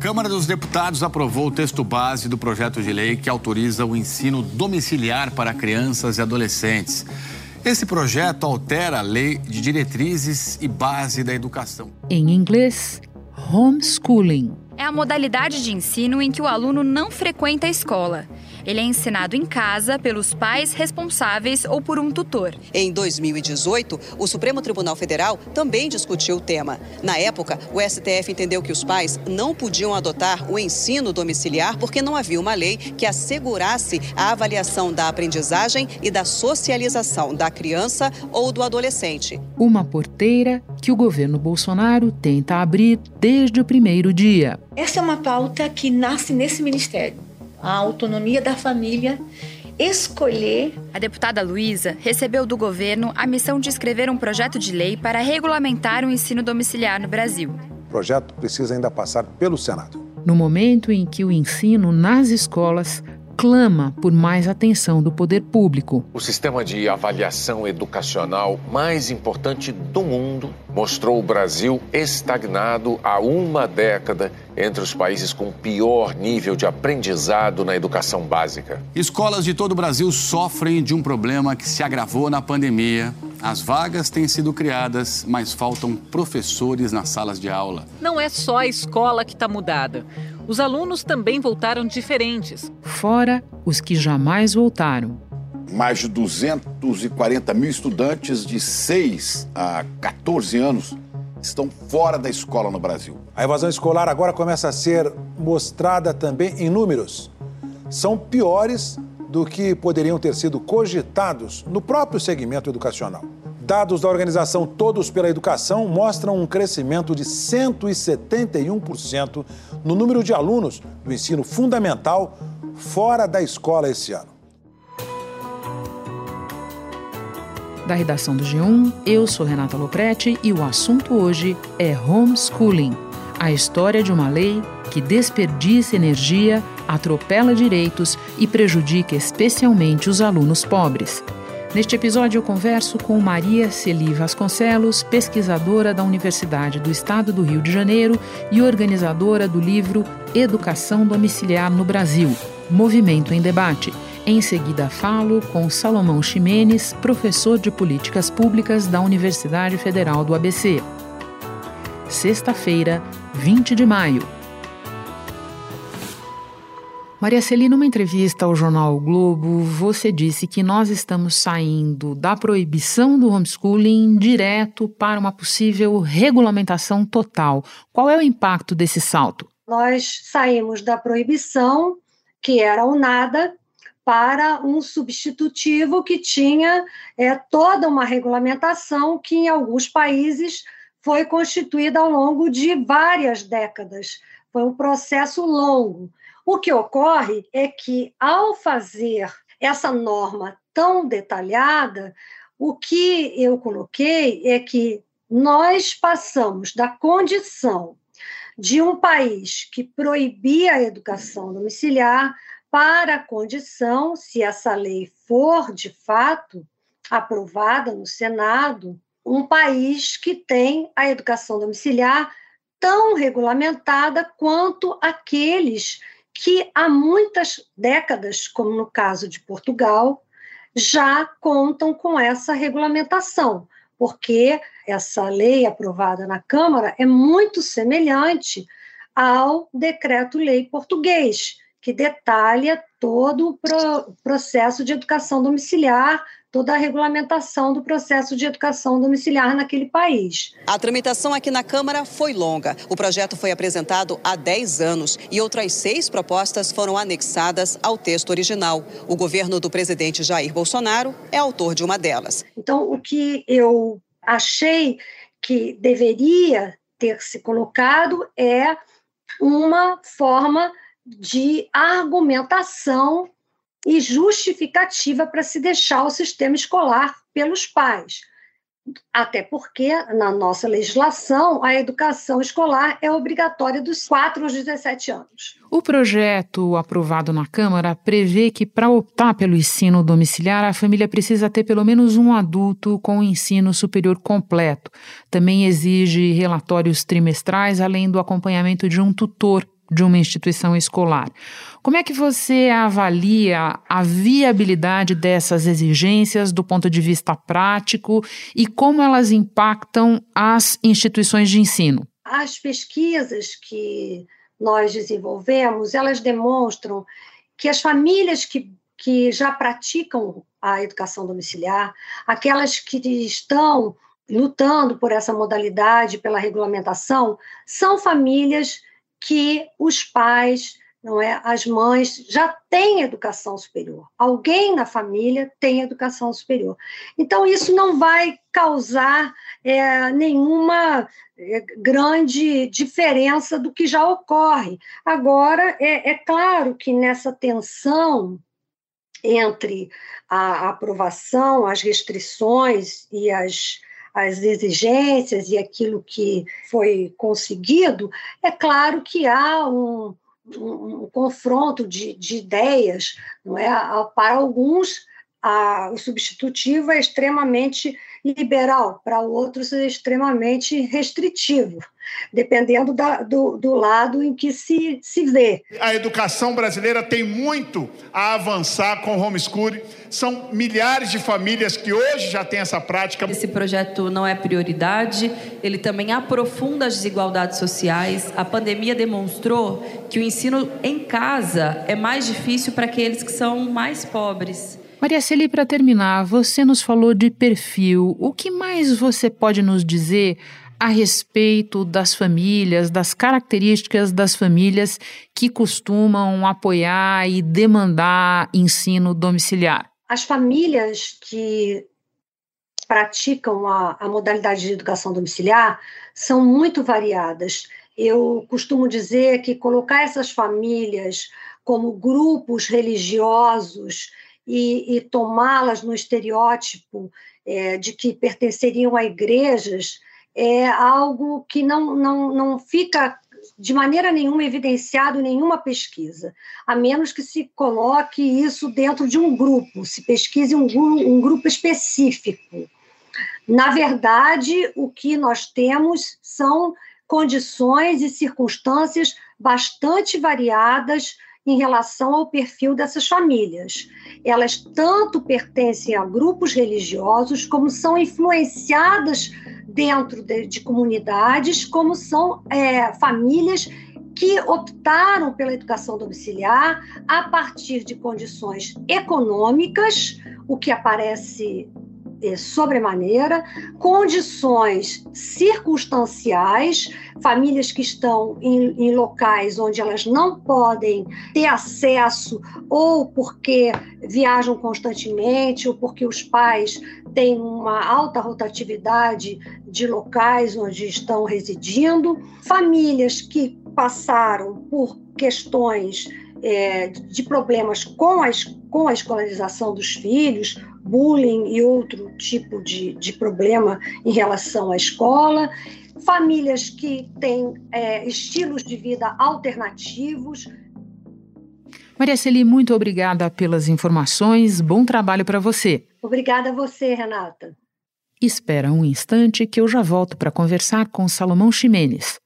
Câmara dos Deputados aprovou o texto base do projeto de lei que autoriza o ensino domiciliar para crianças e adolescentes. Esse projeto altera a lei de diretrizes e base da educação. Em inglês, homeschooling. É a modalidade de ensino em que o aluno não frequenta a escola. Ele é ensinado em casa pelos pais responsáveis ou por um tutor. Em 2018, o Supremo Tribunal Federal também discutiu o tema. Na época, o STF entendeu que os pais não podiam adotar o ensino domiciliar porque não havia uma lei que assegurasse a avaliação da aprendizagem e da socialização da criança ou do adolescente. Uma porteira que o governo Bolsonaro tenta abrir desde o primeiro dia. Essa é uma pauta que nasce nesse ministério a autonomia da família escolher. A deputada Luísa recebeu do governo a missão de escrever um projeto de lei para regulamentar o ensino domiciliar no Brasil. O projeto precisa ainda passar pelo Senado. No momento em que o ensino nas escolas clama por mais atenção do poder público. O sistema de avaliação educacional mais importante do mundo mostrou o Brasil estagnado há uma década entre os países com pior nível de aprendizado na educação básica. Escolas de todo o Brasil sofrem de um problema que se agravou na pandemia. As vagas têm sido criadas, mas faltam professores nas salas de aula. Não é só a escola que está mudada. Os alunos também voltaram diferentes. Fora os que jamais voltaram. Mais de 240 mil estudantes de 6 a 14 anos estão fora da escola no Brasil. A evasão escolar agora começa a ser mostrada também em números. São piores do que poderiam ter sido cogitados no próprio segmento educacional. Dados da organização Todos pela Educação mostram um crescimento de 171% no número de alunos do ensino fundamental fora da escola esse ano. Da redação do G1, eu sou Renata Loprete e o assunto hoje é homeschooling a história de uma lei que desperdiça energia, atropela direitos e prejudica especialmente os alunos pobres. Neste episódio, eu converso com Maria Celi Vasconcelos, pesquisadora da Universidade do Estado do Rio de Janeiro e organizadora do livro Educação Domiciliar no Brasil Movimento em Debate. Em seguida, falo com Salomão Ximenes, professor de Políticas Públicas da Universidade Federal do ABC. Sexta-feira, 20 de maio. Maria Celina, numa entrevista ao jornal o Globo, você disse que nós estamos saindo da proibição do homeschooling direto para uma possível regulamentação total. Qual é o impacto desse salto? Nós saímos da proibição, que era o nada, para um substitutivo que tinha é, toda uma regulamentação que, em alguns países, foi constituída ao longo de várias décadas. Foi um processo longo. O que ocorre é que, ao fazer essa norma tão detalhada, o que eu coloquei é que nós passamos da condição de um país que proibia a educação domiciliar para a condição, se essa lei for de fato aprovada no Senado, um país que tem a educação domiciliar tão regulamentada quanto aqueles que há muitas décadas, como no caso de Portugal, já contam com essa regulamentação, porque essa lei aprovada na Câmara é muito semelhante ao decreto-lei português, que detalha todo o pro processo de educação domiciliar toda a regulamentação do processo de educação domiciliar naquele país. A tramitação aqui na Câmara foi longa. O projeto foi apresentado há 10 anos e outras seis propostas foram anexadas ao texto original. O governo do presidente Jair Bolsonaro é autor de uma delas. Então, o que eu achei que deveria ter se colocado é uma forma de argumentação e justificativa para se deixar o sistema escolar pelos pais. até porque na nossa legislação a educação escolar é obrigatória dos 4 aos 17 anos. O projeto aprovado na Câmara prevê que, para optar pelo ensino domiciliar, a família precisa ter pelo menos um adulto com ensino superior completo. Também exige relatórios trimestrais, além do acompanhamento de um tutor de uma instituição escolar. Como é que você avalia a viabilidade dessas exigências do ponto de vista prático e como elas impactam as instituições de ensino? As pesquisas que nós desenvolvemos, elas demonstram que as famílias que, que já praticam a educação domiciliar, aquelas que estão lutando por essa modalidade, pela regulamentação, são famílias que os pais, não é, as mães já têm educação superior. Alguém na família tem educação superior. Então isso não vai causar é, nenhuma é, grande diferença do que já ocorre. Agora é, é claro que nessa tensão entre a aprovação, as restrições e as as exigências e aquilo que foi conseguido, é claro que há um, um, um confronto de, de, ideias, não é? Para alguns, a, o substitutivo é extremamente liberal, para outros é extremamente restritivo, dependendo da, do, do lado em que se, se vê. A educação brasileira tem muito a avançar com o homeschooling. São milhares de famílias que hoje já têm essa prática. Esse projeto não é prioridade, ele também aprofunda as desigualdades sociais. A pandemia demonstrou que o ensino em casa é mais difícil para aqueles que são mais pobres. Maria Celi, para terminar, você nos falou de perfil. O que mais você pode nos dizer a respeito das famílias, das características das famílias que costumam apoiar e demandar ensino domiciliar? As famílias que praticam a, a modalidade de educação domiciliar são muito variadas. Eu costumo dizer que colocar essas famílias como grupos religiosos e, e tomá-las no estereótipo é, de que pertenceriam a igrejas é algo que não, não, não fica de maneira nenhuma evidenciado em nenhuma pesquisa, a menos que se coloque isso dentro de um grupo, se pesquise um, um grupo específico. Na verdade, o que nós temos são condições e circunstâncias bastante variadas em relação ao perfil dessas famílias. Elas tanto pertencem a grupos religiosos, como são influenciadas dentro de, de comunidades, como são é, famílias que optaram pela educação domiciliar a partir de condições econômicas, o que aparece sobremaneira, condições circunstanciais, famílias que estão em, em, locais onde elas não podem ter acesso, ou porque viajam constantemente, ou porque os pais têm uma alta rotatividade de locais onde estão residindo, famílias que passaram por questões é, de problemas com a, com a escolarização dos filhos, bullying e outro tipo de, de problema em relação à escola, famílias que têm é, estilos de vida alternativos. Maria Celi, muito obrigada pelas informações. Bom trabalho para você. Obrigada a você, Renata. Espera um instante que eu já volto para conversar com Salomão Ximenes.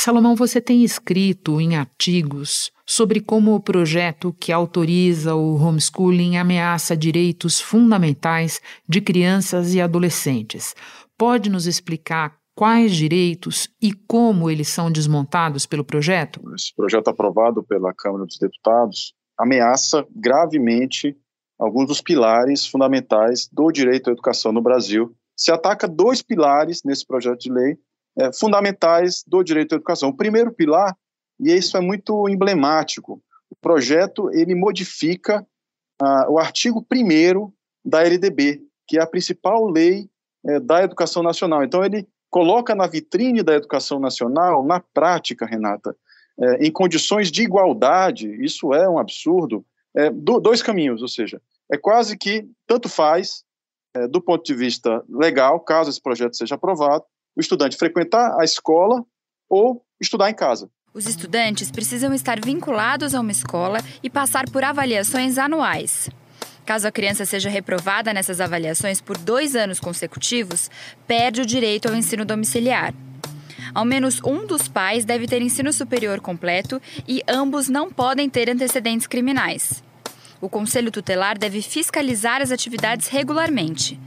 Salomão, você tem escrito em artigos sobre como o projeto que autoriza o homeschooling ameaça direitos fundamentais de crianças e adolescentes. Pode nos explicar quais direitos e como eles são desmontados pelo projeto? Esse projeto aprovado pela Câmara dos Deputados ameaça gravemente alguns dos pilares fundamentais do direito à educação no Brasil. Se ataca dois pilares nesse projeto de lei é, fundamentais do direito à educação. O primeiro pilar, e isso é muito emblemático, o projeto ele modifica ah, o artigo 1 da LDB, que é a principal lei é, da educação nacional. Então, ele coloca na vitrine da educação nacional, na prática, Renata, é, em condições de igualdade, isso é um absurdo, é, do, dois caminhos, ou seja, é quase que tanto faz é, do ponto de vista legal, caso esse projeto seja aprovado, o estudante frequentar a escola ou estudar em casa. Os estudantes precisam estar vinculados a uma escola e passar por avaliações anuais. Caso a criança seja reprovada nessas avaliações por dois anos consecutivos, perde o direito ao ensino domiciliar. Ao menos um dos pais deve ter ensino superior completo e ambos não podem ter antecedentes criminais. O Conselho Tutelar deve fiscalizar as atividades regularmente.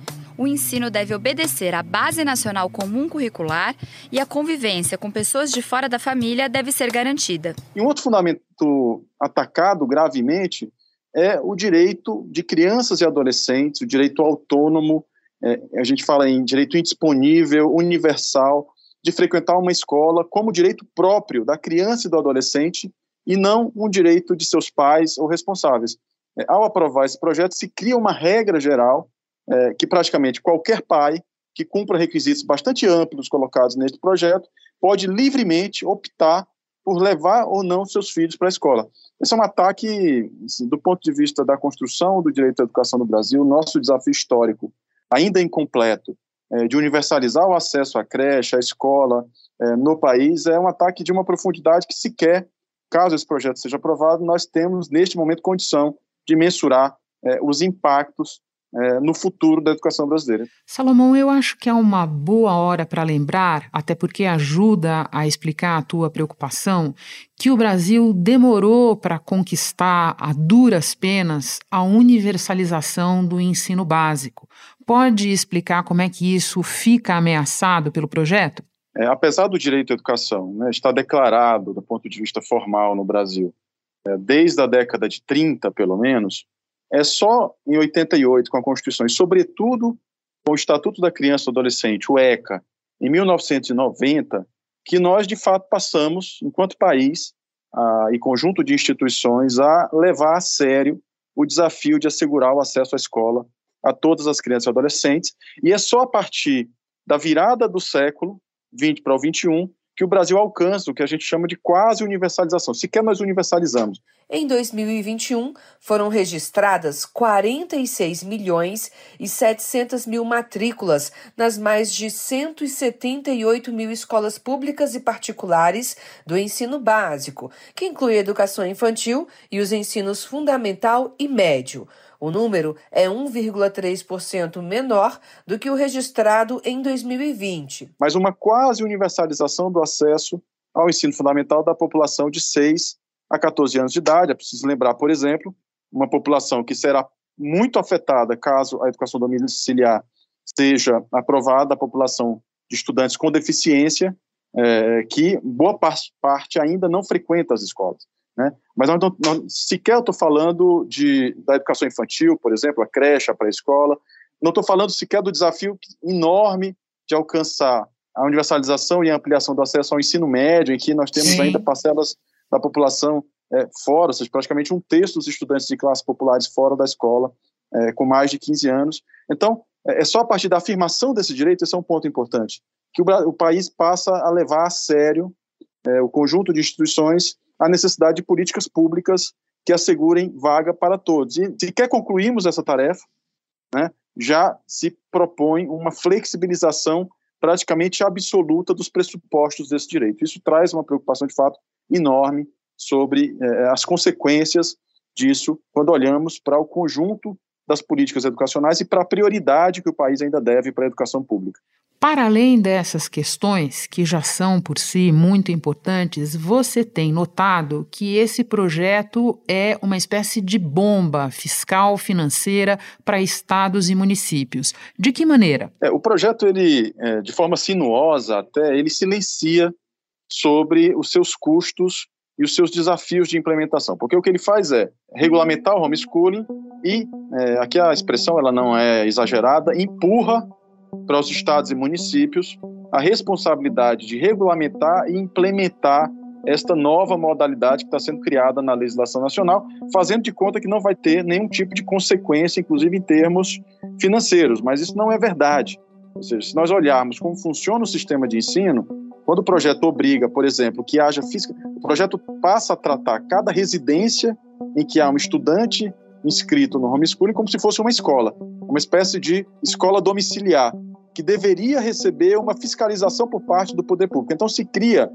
O ensino deve obedecer à Base Nacional Comum Curricular e a convivência com pessoas de fora da família deve ser garantida. E um outro fundamento atacado gravemente é o direito de crianças e adolescentes, o direito autônomo, é, a gente fala em direito indisponível, universal, de frequentar uma escola como direito próprio da criança e do adolescente e não um direito de seus pais ou responsáveis. É, ao aprovar esse projeto, se cria uma regra geral é, que praticamente qualquer pai que cumpra requisitos bastante amplos colocados neste projeto pode livremente optar por levar ou não seus filhos para a escola. Esse é um ataque, assim, do ponto de vista da construção do direito à educação no Brasil, nosso desafio histórico, ainda incompleto, é, de universalizar o acesso à creche, à escola é, no país, é um ataque de uma profundidade que sequer, caso esse projeto seja aprovado, nós temos, neste momento, condição de mensurar é, os impactos é, no futuro da educação brasileira. Salomão, eu acho que é uma boa hora para lembrar, até porque ajuda a explicar a tua preocupação, que o Brasil demorou para conquistar a duras penas a universalização do ensino básico. Pode explicar como é que isso fica ameaçado pelo projeto? É, apesar do direito à educação né, estar declarado do ponto de vista formal no Brasil, é, desde a década de 30, pelo menos, é só em 88, com a Constituição, e sobretudo com o Estatuto da Criança e do Adolescente, o ECA, em 1990, que nós, de fato, passamos, enquanto país e conjunto de instituições, a levar a sério o desafio de assegurar o acesso à escola a todas as crianças e adolescentes. E é só a partir da virada do século 20 para o 21 que o Brasil alcança o que a gente chama de quase universalização. Sequer nós universalizamos. Em 2021, foram registradas 46 milhões e 700 mil matrículas nas mais de 178 mil escolas públicas e particulares do ensino básico, que inclui a educação infantil e os ensinos fundamental e médio. O número é 1,3% menor do que o registrado em 2020. Mas uma quase universalização do acesso ao ensino fundamental da população de 6 a 14 anos de idade. É preciso lembrar, por exemplo, uma população que será muito afetada caso a educação domiciliar seja aprovada, a população de estudantes com deficiência, é, que boa parte ainda não frequenta as escolas. Né? Mas nós não, não, sequer estou falando de, da educação infantil, por exemplo, a creche, a pré-escola. Não estou falando sequer do desafio enorme de alcançar a universalização e a ampliação do acesso ao ensino médio, em que nós temos Sim. ainda parcelas da população é, fora, ou seja, praticamente um terço dos estudantes de classes populares fora da escola, é, com mais de 15 anos. Então, é, é só a partir da afirmação desse direito, esse é um ponto importante, que o, o país passa a levar a sério é, o conjunto de instituições a necessidade de políticas públicas que assegurem vaga para todos. E se quer concluirmos essa tarefa, né, já se propõe uma flexibilização praticamente absoluta dos pressupostos desse direito. Isso traz uma preocupação, de fato, enorme sobre eh, as consequências disso quando olhamos para o conjunto das políticas educacionais e para a prioridade que o país ainda deve para a educação pública. Para além dessas questões, que já são por si muito importantes, você tem notado que esse projeto é uma espécie de bomba fiscal financeira para estados e municípios. De que maneira? É, o projeto, ele, é, de forma sinuosa até, ele silencia sobre os seus custos e os seus desafios de implementação, porque o que ele faz é regulamentar o homeschooling e, é, aqui a expressão ela não é exagerada, empurra para os estados e municípios a responsabilidade de regulamentar e implementar esta nova modalidade que está sendo criada na legislação nacional, fazendo de conta que não vai ter nenhum tipo de consequência, inclusive em termos financeiros, mas isso não é verdade. Ou seja, se nós olharmos como funciona o sistema de ensino, quando o projeto obriga, por exemplo, que haja física, o projeto passa a tratar cada residência em que há um estudante inscrito no homeschooling como se fosse uma escola, uma espécie de escola domiciliar, que deveria receber uma fiscalização por parte do poder público. Então se cria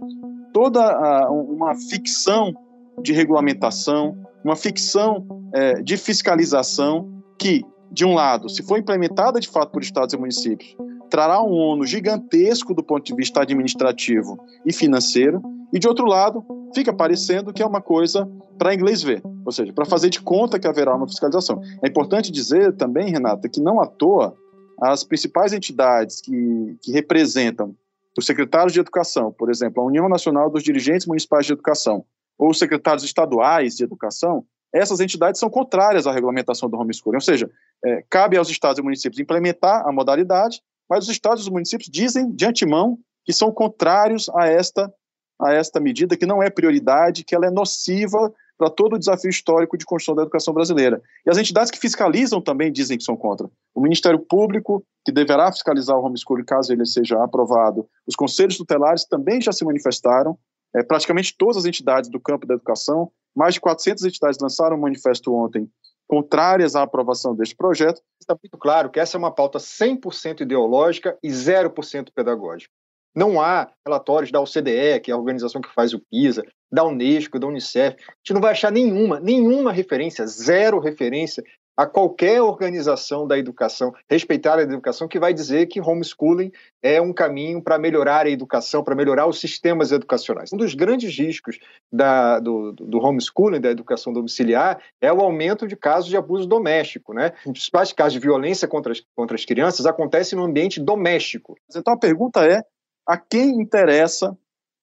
toda uma ficção de regulamentação, uma ficção é, de fiscalização que, de um lado, se for implementada de fato por estados e municípios, trará um ônus gigantesco do ponto de vista administrativo e financeiro, e de outro lado, fica parecendo que é uma coisa para inglês ver, ou seja, para fazer de conta que haverá uma fiscalização. É importante dizer também, Renata, que não à toa as principais entidades que, que representam os secretários de educação, por exemplo, a União Nacional dos Dirigentes Municipais de Educação, ou os secretários estaduais de educação, essas entidades são contrárias à regulamentação do homeschooling, ou seja, é, cabe aos estados e municípios implementar a modalidade, mas os estados e os municípios dizem de antemão que são contrários a esta, a esta medida, que não é prioridade, que ela é nociva para todo o desafio histórico de construção da educação brasileira. E as entidades que fiscalizam também dizem que são contra. O Ministério Público, que deverá fiscalizar o homeschooling caso ele seja aprovado, os conselhos tutelares também já se manifestaram, é, praticamente todas as entidades do campo da educação, mais de 400 entidades lançaram um manifesto ontem contrárias à aprovação deste projeto. Está muito claro que essa é uma pauta 100% ideológica e 0% pedagógica. Não há relatórios da OCDE, que é a organização que faz o PISA, da Unesco, da Unicef. A gente não vai achar nenhuma, nenhuma referência, zero referência a qualquer organização da educação, respeitar a educação, que vai dizer que homeschooling é um caminho para melhorar a educação, para melhorar os sistemas educacionais. Um dos grandes riscos da, do, do, homeschooling, da educação domiciliar, é o aumento de casos de abuso doméstico. Né? Os principais casos de violência contra as, contra as crianças acontecem no ambiente doméstico. Então a pergunta é, a quem interessa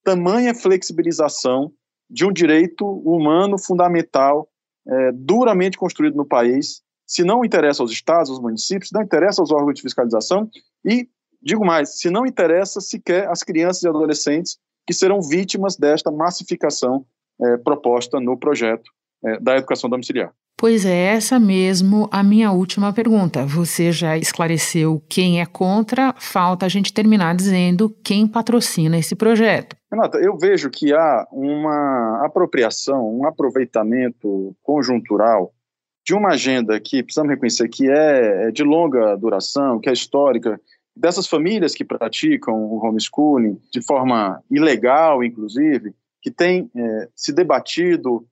tamanha flexibilização de um direito humano fundamental é, duramente construído no país, se não interessa aos estados, aos municípios, não interessa aos órgãos de fiscalização e, digo mais, se não interessa sequer às crianças e adolescentes que serão vítimas desta massificação é, proposta no projeto é, da educação domiciliar. Pois é, essa mesmo a minha última pergunta. Você já esclareceu quem é contra, falta a gente terminar dizendo quem patrocina esse projeto. Renata, eu vejo que há uma apropriação, um aproveitamento conjuntural de uma agenda que precisamos reconhecer que é, é de longa duração, que é histórica, dessas famílias que praticam o homeschooling de forma ilegal, inclusive, que tem é, se debatido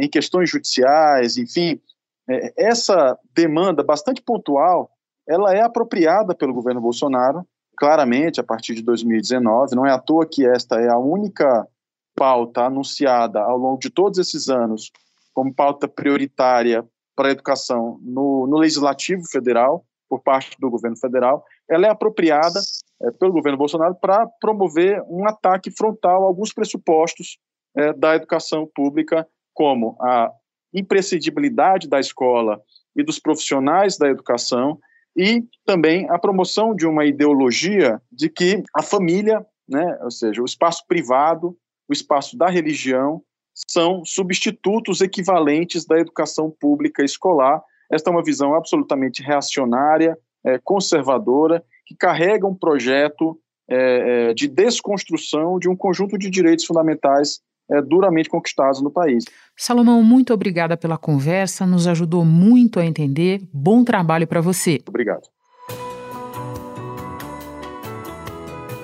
em questões judiciais, enfim, é, essa demanda bastante pontual, ela é apropriada pelo governo Bolsonaro, claramente, a partir de 2019. Não é à toa que esta é a única pauta anunciada ao longo de todos esses anos como pauta prioritária para a educação no, no Legislativo Federal, por parte do governo federal, ela é apropriada é, pelo governo Bolsonaro para promover um ataque frontal a alguns pressupostos é, da educação pública como a imprescindibilidade da escola e dos profissionais da educação e também a promoção de uma ideologia de que a família, né, ou seja, o espaço privado, o espaço da religião, são substitutos equivalentes da educação pública escolar. Esta é uma visão absolutamente reacionária, é, conservadora, que carrega um projeto é, é de desconstrução de um conjunto de direitos fundamentais é, duramente conquistados no país. Salomão, muito obrigada pela conversa, nos ajudou muito a entender. Bom trabalho para você. Obrigado.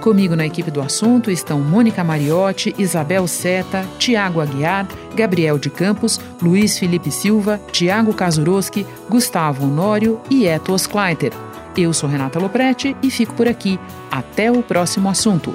Comigo na equipe do assunto estão Mônica Mariotti, Isabel Seta, Tiago Aguiar, Gabriel de Campos, Luiz Felipe Silva, Tiago Kazuroski, Gustavo Honório e Etos Kleiter. Eu sou Renata Loprete e fico por aqui. Até o próximo assunto.